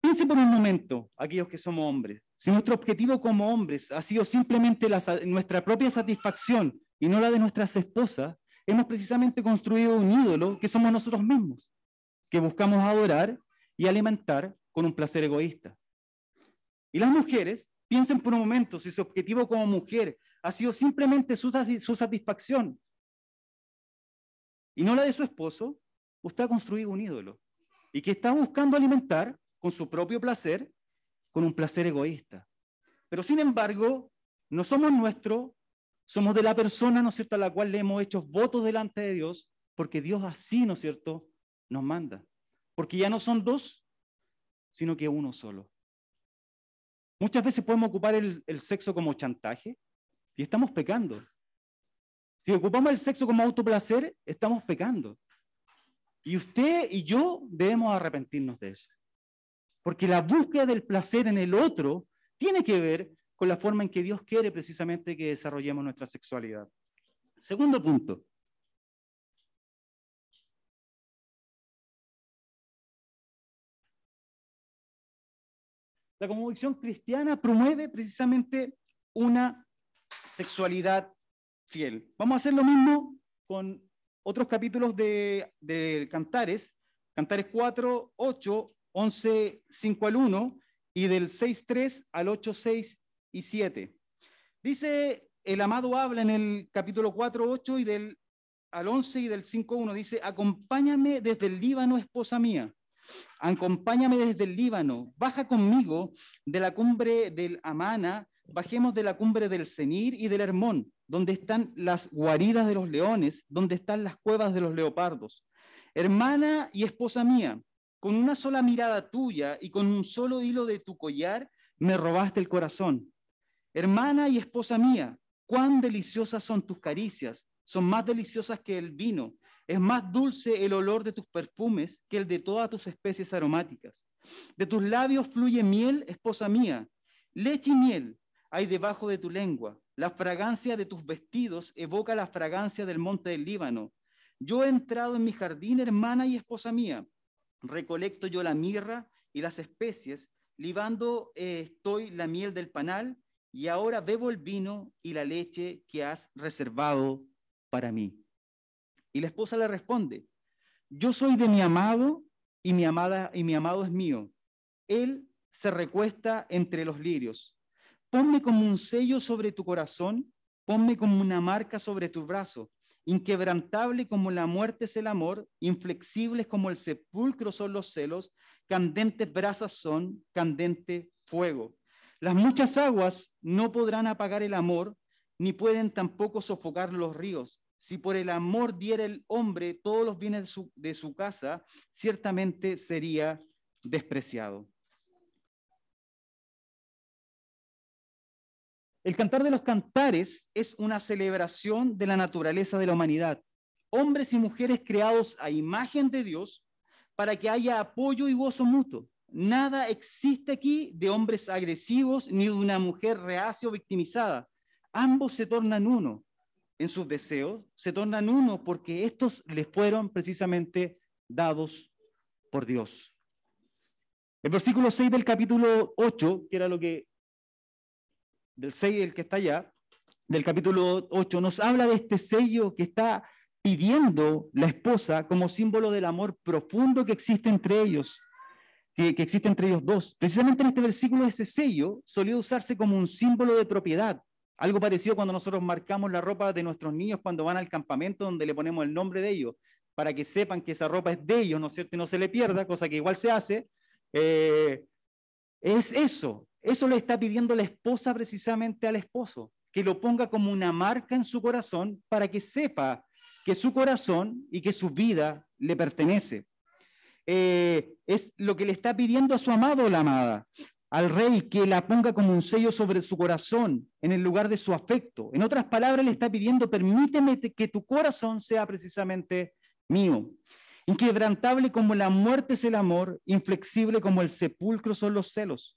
Speaker 1: Piense por un momento, aquellos que somos hombres, si nuestro objetivo como hombres ha sido simplemente nuestra propia satisfacción y no la de nuestras esposas, hemos precisamente construido un ídolo que somos nosotros mismos, que buscamos adorar y alimentar con un placer egoísta. Y las mujeres, piensen por un momento si su objetivo como mujer ha sido simplemente su, satisfacción y no la de su esposo, usted ha construido un ídolo y que está buscando alimentar con su propio placer, con un placer egoísta. Pero sin embargo, no somos nuestro, somos de la persona, ¿no es cierto?, a la cual le hemos hecho votos delante de Dios, porque Dios así, ¿no es cierto?, nos manda. Porque ya no son dos, sino que uno solo. Muchas veces podemos ocupar el, sexo como chantaje y estamos pecando. Si ocupamos el sexo como autoplacer, estamos pecando. Y usted y yo debemos arrepentirnos de eso. Porque la búsqueda del placer en el otro tiene que ver con la forma en que Dios quiere precisamente que desarrollemos nuestra sexualidad. Segundo punto. La convicción cristiana promueve precisamente una sexualidad fiel. Vamos a hacer lo mismo con otros capítulos de, de Cantares, Cantares 4, 8, 11, 5 al 1 y del 6, 3 al 8, 6 y 7. Dice, el amado habla en el capítulo 4, 8 y del al 11 y del 5, 1, dice, acompáñame desde el Líbano, esposa mía, acompáñame desde el Líbano, baja conmigo de la cumbre del Amana, bajemos de la cumbre del Senir y del Hermón, donde están las guaridas de los leones, donde están las cuevas de los leopardos. Hermana y esposa mía, con una sola mirada tuya y con un solo hilo de tu collar, me robaste el corazón. Hermana y esposa mía, cuán deliciosas son tus caricias, son más deliciosas que el vino, es más dulce el olor de tus perfumes que el de todas tus especies aromáticas. De tus labios fluye miel, esposa mía. Leche y miel hay debajo de tu lengua. La fragancia de tus vestidos evoca la fragancia del monte del Líbano. Yo he entrado en mi jardín, hermana y esposa mía. Recolecto yo la mirra y las especies, libando eh, estoy la miel del panal, y ahora bebo el vino y la leche que has reservado para mí. Y la esposa le responde, yo soy de mi amado y mi amada y mi amado es mío. Él se recuesta entre los lirios. Ponme como un sello sobre tu corazón, ponme como una marca sobre tu brazo. Inquebrantable como la muerte es el amor, inflexibles como el sepulcro son los celos, candentes brasas son, candente fuego. Las muchas aguas no podrán apagar el amor, ni pueden tampoco sofocar los ríos. Si por el amor diera el hombre todos los bienes de su, casa, ciertamente sería despreciado. El cantar de los cantares es una celebración de la naturaleza de la humanidad. Hombres y mujeres creados a imagen de Dios para que haya apoyo y gozo mutuo. Nada existe aquí de hombres agresivos ni de una mujer reacia o victimizada. Ambos se tornan uno en sus deseos, se tornan uno porque estos les fueron precisamente dados por Dios. El versículo 6 del capítulo 8, que era lo que, del 6, el que está allá, del capítulo 8, nos habla de este sello que está pidiendo la esposa como símbolo del amor profundo que existe entre ellos que, existe entre ellos dos. Precisamente en este versículo ese sello solía usarse como un símbolo de propiedad. Algo parecido cuando nosotros marcamos la ropa de nuestros niños cuando van al campamento donde le ponemos el nombre de ellos, para que sepan que esa ropa es de ellos, ¿no es cierto? Y no se le pierda, cosa que igual se hace. Eh, es eso. Eso le está pidiendo la esposa precisamente al esposo, que lo ponga como una marca en su corazón para que sepa que su corazón y que su vida le pertenece. Eh, es lo que le está pidiendo a su amado o la amada, al rey que la ponga como un sello sobre su corazón, en el lugar de su afecto. En otras palabras, le está pidiendo, permíteme que tu corazón sea precisamente mío. Inquebrantable como la muerte es el amor, inflexible como el sepulcro son los celos.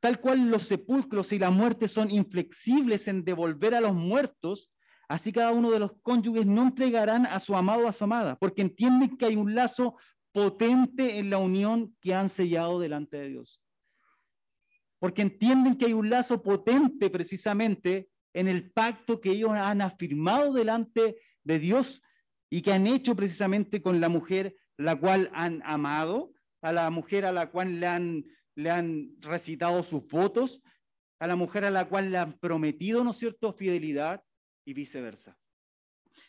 Speaker 1: Tal cual los sepulcros y la muerte son inflexibles en devolver a los muertos, así cada uno de los cónyuges no entregarán a su amado o a su amada, porque entienden que hay un lazo potente en la unión que han sellado delante de Dios. Porque entienden que hay un lazo potente precisamente en el pacto que ellos han afirmado delante de Dios y que han hecho precisamente con la mujer la cual han amado, a la mujer a la cual le han, le han recitado sus votos, a la mujer a la cual le han prometido, ¿no es cierto?, fidelidad y viceversa.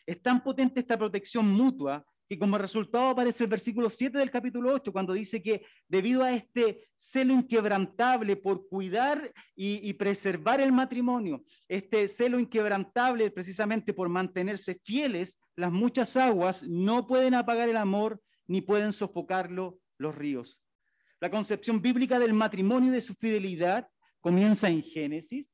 Speaker 1: Es tan potente esta protección mutua y como resultado aparece el versículo 7 del capítulo 8, cuando dice que debido a este celo inquebrantable por cuidar y, preservar el matrimonio, este celo inquebrantable precisamente por mantenerse fieles, las muchas aguas no pueden apagar el amor ni pueden sofocarlo los ríos. La concepción bíblica del matrimonio y de su fidelidad comienza en Génesis,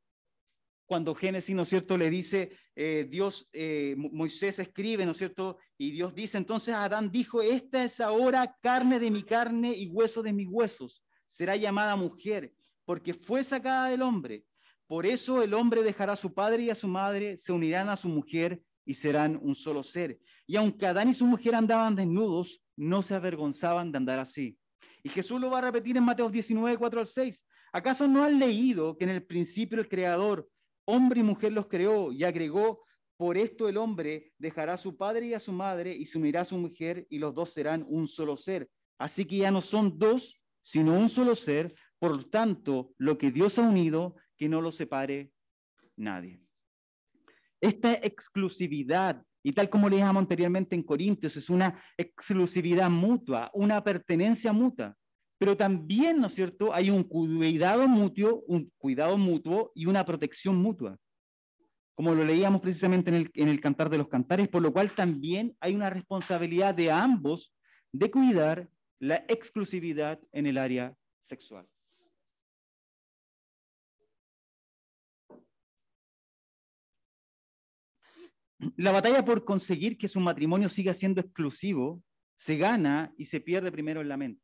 Speaker 1: cuando Génesis, ¿no es cierto?, le dice, eh, Dios, eh, Moisés escribe, ¿no es cierto?, y Dios dice, entonces Adán dijo, esta es ahora carne de mi carne y hueso de mis huesos, será llamada mujer, porque fue sacada del hombre. Por eso el hombre dejará a su padre y a su madre, se unirán a su mujer y serán un solo ser. Y aunque Adán y su mujer andaban desnudos, no se avergonzaban de andar así. Y Jesús lo va a repetir en Mateo 19, 4 al 6. ¿Acaso no han leído que en el principio el Creador hombre y mujer los creó y agregó, por esto el hombre dejará a su padre y a su madre y se unirá a su mujer y los dos serán un solo ser. Así que ya no son dos, sino un solo ser. Por tanto, lo que Dios ha unido, que no lo separe nadie. Esta exclusividad, y tal como le llamamos anteriormente en Corintios, es una exclusividad mutua, una pertenencia mutua pero también, ¿no es cierto?, hay un cuidado mutuo, un cuidado mutuo y una protección mutua, como lo leíamos precisamente en el, en el Cantar de los Cantares, por lo cual también hay una responsabilidad de ambos de cuidar la exclusividad en el área sexual. La batalla por conseguir que su matrimonio siga siendo exclusivo se gana y se pierde primero en la mente.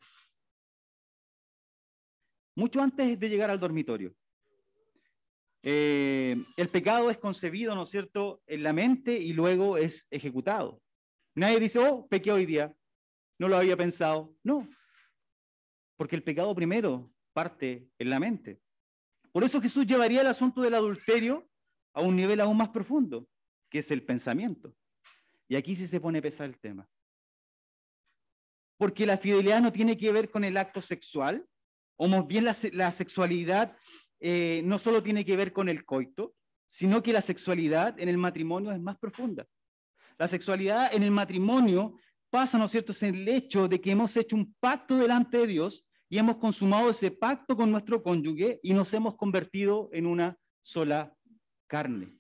Speaker 1: Mucho antes de llegar al dormitorio. Eh, el pecado es concebido, ¿no es cierto?, en la mente y luego es ejecutado. Nadie dice, oh, pequé hoy día, no lo había pensado. No, porque el pecado primero parte en la mente. Por eso Jesús llevaría el asunto del adulterio a un nivel aún más profundo, que es el pensamiento. Y aquí sí se pone pesar el tema. Porque la fidelidad no tiene que ver con el acto sexual, o más bien la, sexualidad eh, no solo tiene que ver con el coito, sino que la sexualidad en el matrimonio es más profunda. La sexualidad en el matrimonio pasa, ¿no es cierto?, es el hecho de que hemos hecho un pacto delante de Dios y hemos consumado ese pacto con nuestro cónyuge y nos hemos convertido en una sola carne.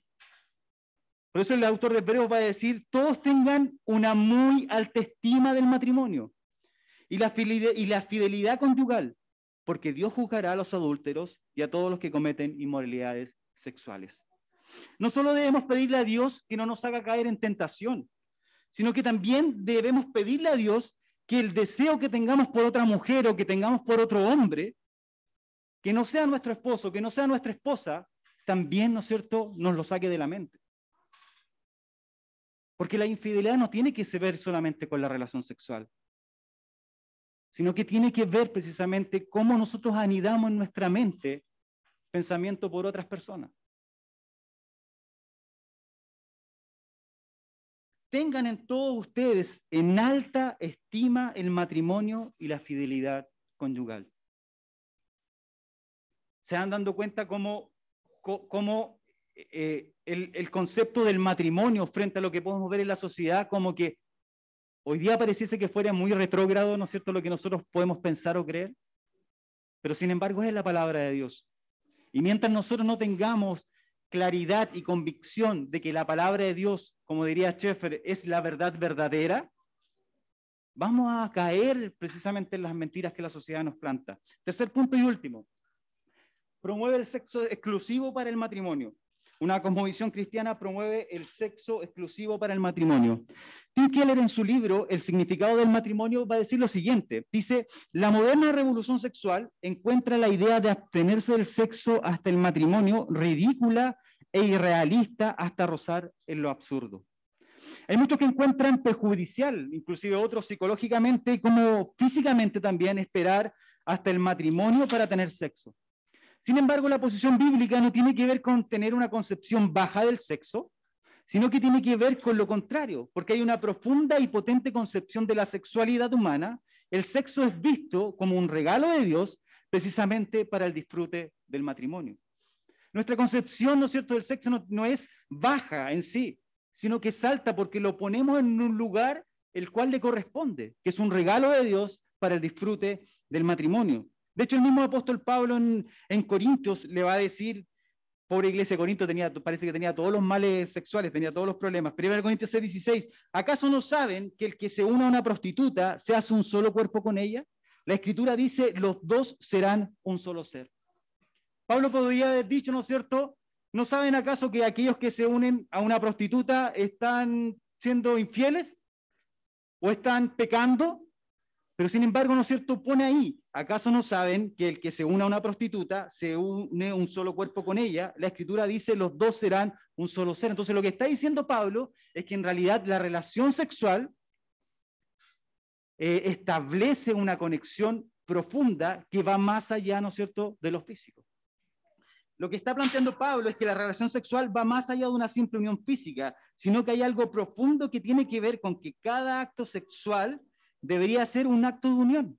Speaker 1: Por eso el autor de Hebreos va a decir, todos tengan una muy alta estima del matrimonio y la y la fidelidad conyugal, porque Dios juzgará a los adúlteros y a todos los que cometen inmoralidades sexuales. No solo debemos pedirle a Dios que no nos haga caer en tentación, sino que también debemos pedirle a Dios que el deseo que tengamos por otra mujer o que tengamos por otro hombre, que no sea nuestro esposo, que no sea nuestra esposa, también, ¿no es cierto?, nos lo saque de la mente. Porque la infidelidad no tiene que ver solamente con la relación sexual, sino que tiene que ver precisamente cómo nosotros anidamos en nuestra mente pensamiento por otras personas. tengan en todos ustedes en alta estima el matrimonio y la fidelidad conyugal. Se han dando cuenta cómo, cómo eh, el, el, concepto del matrimonio frente a lo que podemos ver en la sociedad, como que hoy día pareciese que fuera muy retrógrado, ¿no es cierto?, lo que nosotros podemos pensar o creer, pero sin embargo es la palabra de Dios. Y mientras nosotros no tengamos claridad y convicción de que la palabra de Dios, como diría Schaeffer, es la verdad verdadera, vamos a caer precisamente en las mentiras que la sociedad nos planta. Tercer punto y último, promueve el sexo exclusivo para el matrimonio. Una cosmovisión cristiana promueve el sexo exclusivo para el matrimonio. Tim Keller en su libro El significado del matrimonio va a decir lo siguiente. Dice, la moderna revolución sexual encuentra la idea de abstenerse del sexo hasta el matrimonio ridícula e irrealista hasta rozar en lo absurdo. Hay muchos que encuentran perjudicial, inclusive otros psicológicamente como físicamente también, esperar hasta el matrimonio para tener sexo. Sin embargo, la posición bíblica no tiene que ver con tener una concepción baja del sexo, sino que tiene que ver con lo contrario, porque hay una profunda y potente concepción de la sexualidad humana. El sexo es visto como un regalo de Dios precisamente para el disfrute del matrimonio. Nuestra concepción, ¿no es cierto?, del sexo no, es baja en sí, sino que salta porque lo ponemos en un lugar el cual le corresponde, que es un regalo de Dios para el disfrute del matrimonio. De hecho, el mismo apóstol Pablo en, en Corintios le va a decir, pobre iglesia Corinto tenía, parece que tenía todos los males sexuales, tenía todos los problemas. 1 Corintios 6, 16, ¿acaso no saben que el que se une a una prostituta se hace un solo cuerpo con ella? La escritura dice, los dos serán un solo ser. Pablo podría haber dicho, ¿no es cierto? ¿No saben acaso que aquellos que se unen a una prostituta están siendo infieles o están pecando? Pero sin embargo, ¿no es cierto? Pone ahí, ¿acaso no saben que el que se une a una prostituta se une un solo cuerpo con ella? La escritura dice, los dos serán un solo ser. Entonces, lo que está diciendo Pablo es que en realidad la relación sexual eh, establece una conexión profunda que va más allá, ¿no es cierto?, de lo físico. Lo que está planteando Pablo es que la relación sexual va más allá de una simple unión física, sino que hay algo profundo que tiene que ver con que cada acto sexual debería ser un acto de unión.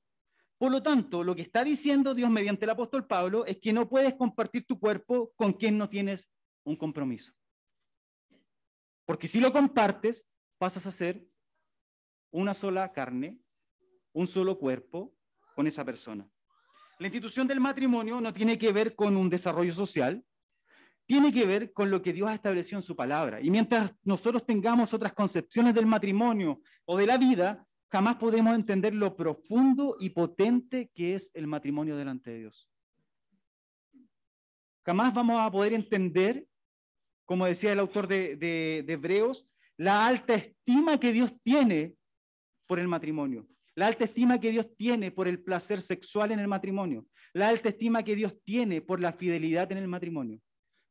Speaker 1: Por lo tanto, lo que está diciendo Dios mediante el apóstol Pablo es que no puedes compartir tu cuerpo con quien no tienes un compromiso. Porque si lo compartes, pasas a ser una sola carne, un solo cuerpo con esa persona. La institución del matrimonio no tiene que ver con un desarrollo social, tiene que ver con lo que Dios ha establecido en su palabra. Y mientras nosotros tengamos otras concepciones del matrimonio o de la vida, jamás podremos entender lo profundo y potente que es el matrimonio delante de Dios. Jamás vamos a poder entender, como decía el autor de, de Hebreos, la alta estima que Dios tiene por el matrimonio. la alta estima que Dios tiene por el placer sexual en el matrimonio, la alta estima que Dios tiene por la fidelidad en el matrimonio.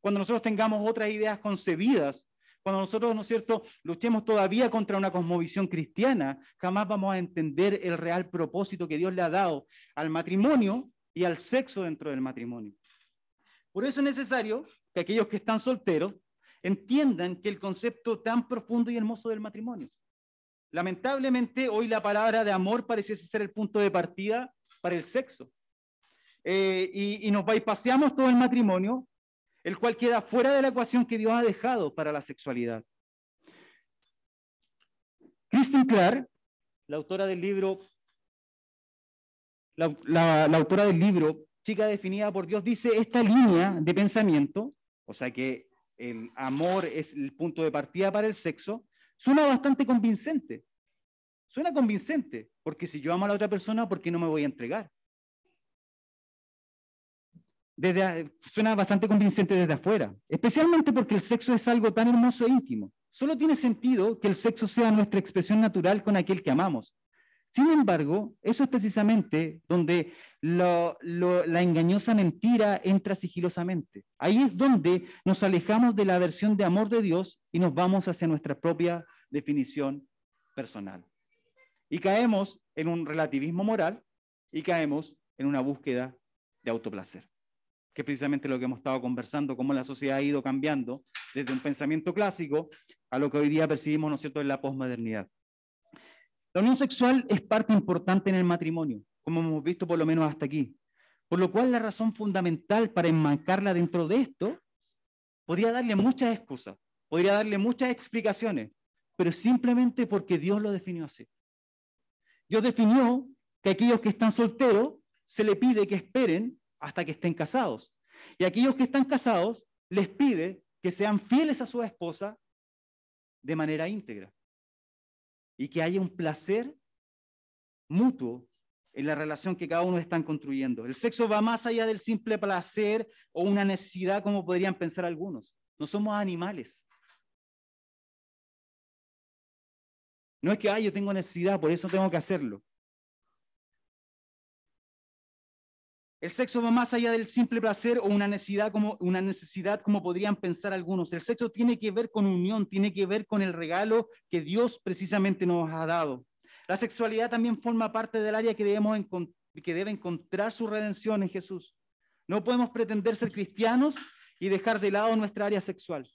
Speaker 1: Cuando nosotros tengamos otras ideas concebidas, cuando nosotros, ¿no es cierto?, luchemos todavía contra una cosmovisión cristiana, jamás vamos a entender el real propósito que Dios le ha dado al matrimonio y al sexo dentro del matrimonio. Por eso es necesario que aquellos que están solteros entiendan que el concepto tan profundo y hermoso del matrimonio. Lamentablemente, hoy la palabra de amor pareciese ser el punto de partida para el sexo. Eh, y, y, nos paseamos todo el matrimonio, el cual queda fuera de la ecuación que Dios ha dejado para la sexualidad. Kristen Clark, la autora del libro, la, la autora del libro Chica definida por Dios, dice esta línea de pensamiento, o sea que el amor es el punto de partida para el sexo, suena bastante convincente. Suena convincente, porque si yo amo a la otra persona, ¿por qué no me voy a entregar? Desde, suena bastante convincente desde afuera, especialmente porque el sexo es algo tan hermoso e íntimo. Solo tiene sentido que el sexo sea nuestra expresión natural con aquel que amamos. Sin embargo, eso es precisamente donde la engañosa mentira entra sigilosamente. Ahí es donde nos alejamos de la versión de amor de Dios y nos vamos hacia nuestra propia definición personal. Y caemos en un relativismo moral y caemos en una búsqueda de autoplacer, que precisamente lo que hemos estado conversando, cómo la sociedad ha ido cambiando desde un pensamiento clásico a lo que hoy día percibimos, ¿no es cierto?, en la posmodernidad. La unión sexual es parte importante en el matrimonio, como hemos visto por lo menos hasta aquí. Por lo cual la razón fundamental para enmarcarla dentro de esto podría darle muchas excusas, podría darle muchas explicaciones, pero simplemente porque Dios lo definió así. Dios definió que aquellos que están solteros se le pide que esperen hasta que estén casados. Y aquellos que están casados les pide que sean fieles a su esposa de manera íntegra y que haya un placer mutuo en la relación que cada uno están construyendo. El sexo va más allá del simple placer o una necesidad como podrían pensar algunos. No somos animales. No es que, ah, yo tengo necesidad, por eso tengo que hacerlo. El sexo va más allá del simple placer o una necesidad, como, una necesidad como podrían pensar algunos. El sexo tiene que ver con unión, tiene que ver con el regalo que Dios precisamente nos ha dado. La sexualidad también forma parte del área que, debemos que debe encontrar su redención en Jesús. No podemos pretender ser cristianos y dejar de lado nuestra área sexual.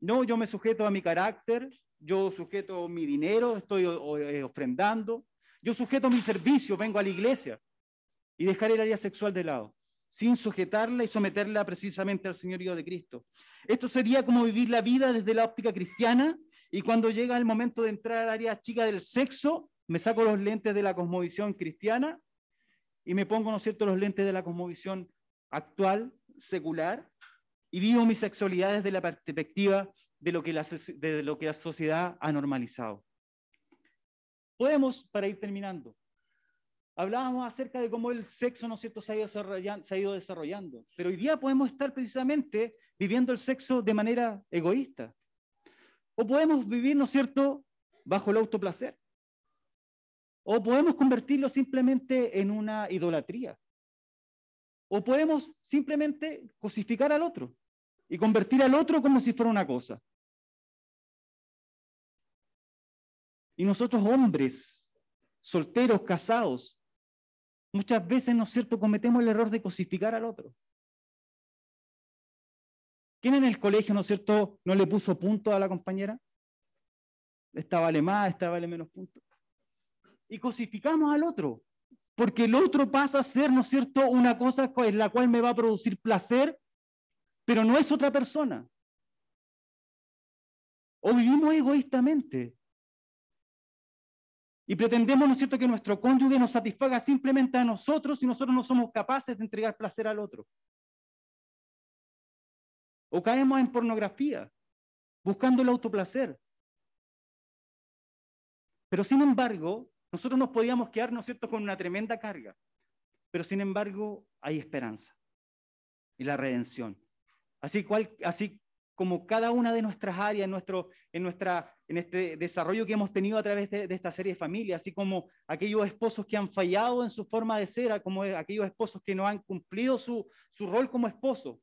Speaker 1: No, yo me sujeto a mi carácter, yo sujeto mi dinero, estoy eh, ofrendando, yo sujeto mi servicio, vengo a la iglesia y dejar el área sexual de lado, sin sujetarla y someterla precisamente al señorío de Cristo. Esto sería como vivir la vida desde la óptica cristiana y cuando llega el momento de entrar al área chica del sexo, me saco los lentes de la cosmovisión cristiana y me pongo, ¿no es cierto?, los lentes de la cosmovisión actual, secular, y vivo mi sexualidad desde la perspectiva de lo que la, de lo que la sociedad ha normalizado. Podemos, para ir terminando, Hablábamos acerca de cómo el sexo, ¿no es cierto?, se ha, ido se ha ido desarrollando. Pero hoy día podemos estar precisamente viviendo el sexo de manera egoísta. O podemos vivir, ¿no es cierto?, bajo el autoplacer. O podemos convertirlo simplemente en una idolatría. O podemos simplemente cosificar al otro y convertir al otro como si fuera una cosa. Y nosotros hombres, solteros, casados, Muchas veces, ¿no es cierto?, cometemos el error de cosificar al otro. ¿Quién en el colegio, ¿no es cierto?, no le puso punto a la compañera? Esta vale más, esta vale menos puntos. Y cosificamos al otro, porque el otro pasa a ser, ¿no es cierto?, una cosa en la cual me va a producir placer, pero no es otra persona. O vivimos egoístamente, y pretendemos, ¿no es cierto?, que nuestro cónyuge nos satisfaga simplemente a nosotros y nosotros no somos capaces de entregar placer al otro. O caemos en pornografía, buscando el autoplacer. Pero sin embargo, nosotros nos podíamos quedar, ¿no es cierto?, con una tremenda carga. Pero sin embargo, hay esperanza y la redención. Así, cual, así como cada una de nuestras áreas, en, nuestro, en, nuestra, en este desarrollo que hemos tenido a través de, esta serie de familia, así como aquellos esposos que han fallado en su forma de ser, como aquellos esposos que no han cumplido su, su rol como esposo,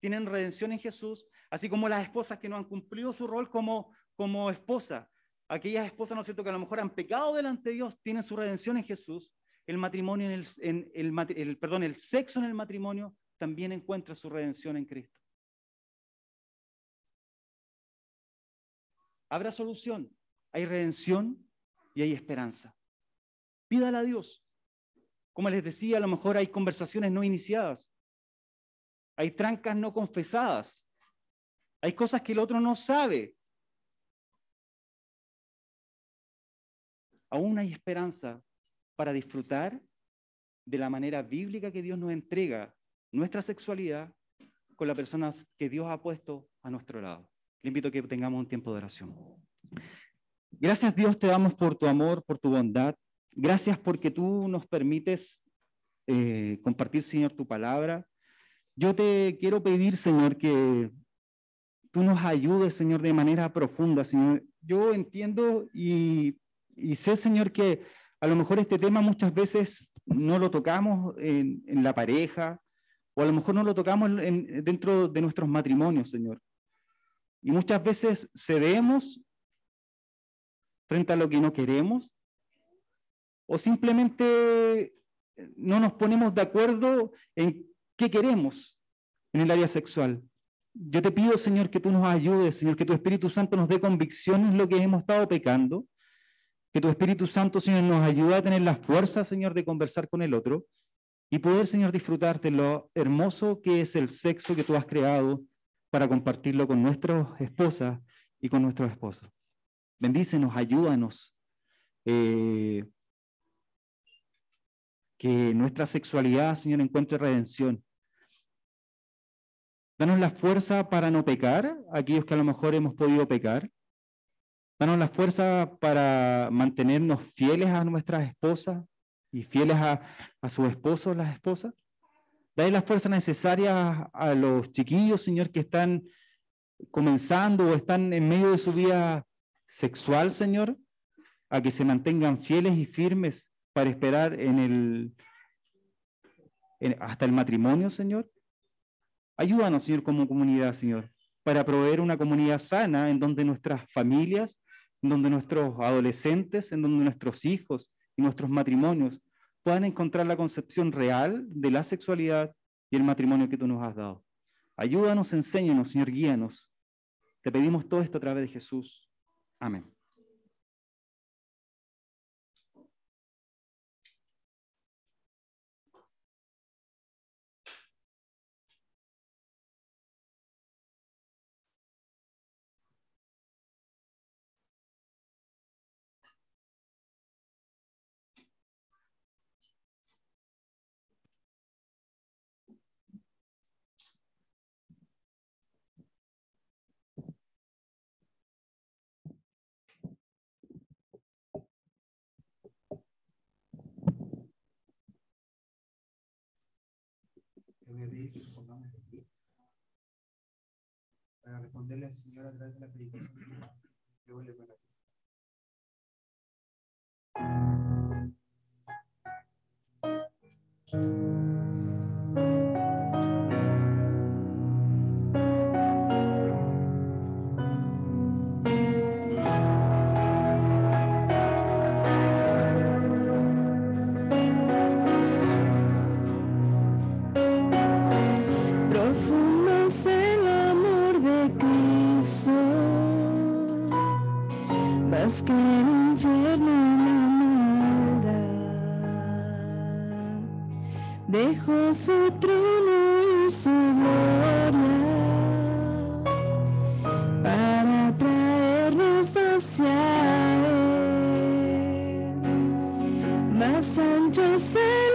Speaker 1: tienen redención en Jesús, así como las esposas que no han cumplido su rol como, como esposa. Aquellas esposas, ¿no es cierto?, que a lo mejor han pecado delante de Dios, tienen su redención en Jesús. El matrimonio, en el, en el, el, el sexo en el matrimonio también encuentra su redención en Cristo. Habrá solución, hay redención y hay esperanza. Pídala a Dios. Como les decía, a lo mejor hay conversaciones no iniciadas. Hay trancas no confesadas. Hay cosas que el otro no sabe. Aún hay esperanza para disfrutar de la manera bíblica que Dios nos entrega nuestra sexualidad con las personas que Dios ha puesto a nuestro lado. Le invito a que tengamos un tiempo de oración. Gracias Dios te damos por tu amor, por tu bondad. Gracias porque tú nos permites eh, compartir, Señor, tu palabra. Yo te quiero pedir, Señor, que tú nos ayudes, Señor, de manera profunda, Señor. Yo entiendo y, sé, Señor, que a lo mejor este tema muchas veces no lo tocamos en, la pareja o a lo mejor no lo tocamos dentro de nuestros matrimonios, Señor. Y muchas veces cedemos frente a lo que no queremos o simplemente no nos ponemos de acuerdo en qué queremos en el área sexual. Yo te pido, Señor, que tú nos ayudes, Señor, que tu Espíritu Santo nos dé convicción en lo que hemos estado pecando, que tu Espíritu Santo, Señor, nos ayude a tener la fuerza, Señor, de conversar con el otro y poder, Señor, disfrutar de lo hermoso que es el sexo que tú has creado para compartirlo con nuestras esposas y con nuestros esposos. Bendícenos, ayúdanos. Eh, que nuestra sexualidad, Señor, encuentre redención. Danos la fuerza para no pecar, aquellos que a lo mejor hemos podido pecar. Danos la fuerza para mantenernos fieles a nuestras esposas y fieles a, a sus esposos, las esposas. Dale la fuerza necesaria a los chiquillos, Señor, que están comenzando o están en medio de su vida sexual, Señor, a que se mantengan fieles y firmes para esperar hasta el matrimonio, Señor. Ayúdanos, Señor, como comunidad, Señor, para proveer una comunidad sana en donde nuestras familias, en donde nuestros adolescentes, en donde nuestros hijos y nuestros matrimonios puedan encontrar la concepción real de la sexualidad y el matrimonio que tú nos has dado. Ayúdanos, enséñanos, Señor, guíanos. Te pedimos todo esto a través de Jesús. Amén.
Speaker 2: Responderle al Señor a través de la predicación que vuelve para
Speaker 3: solo en él hay salvación.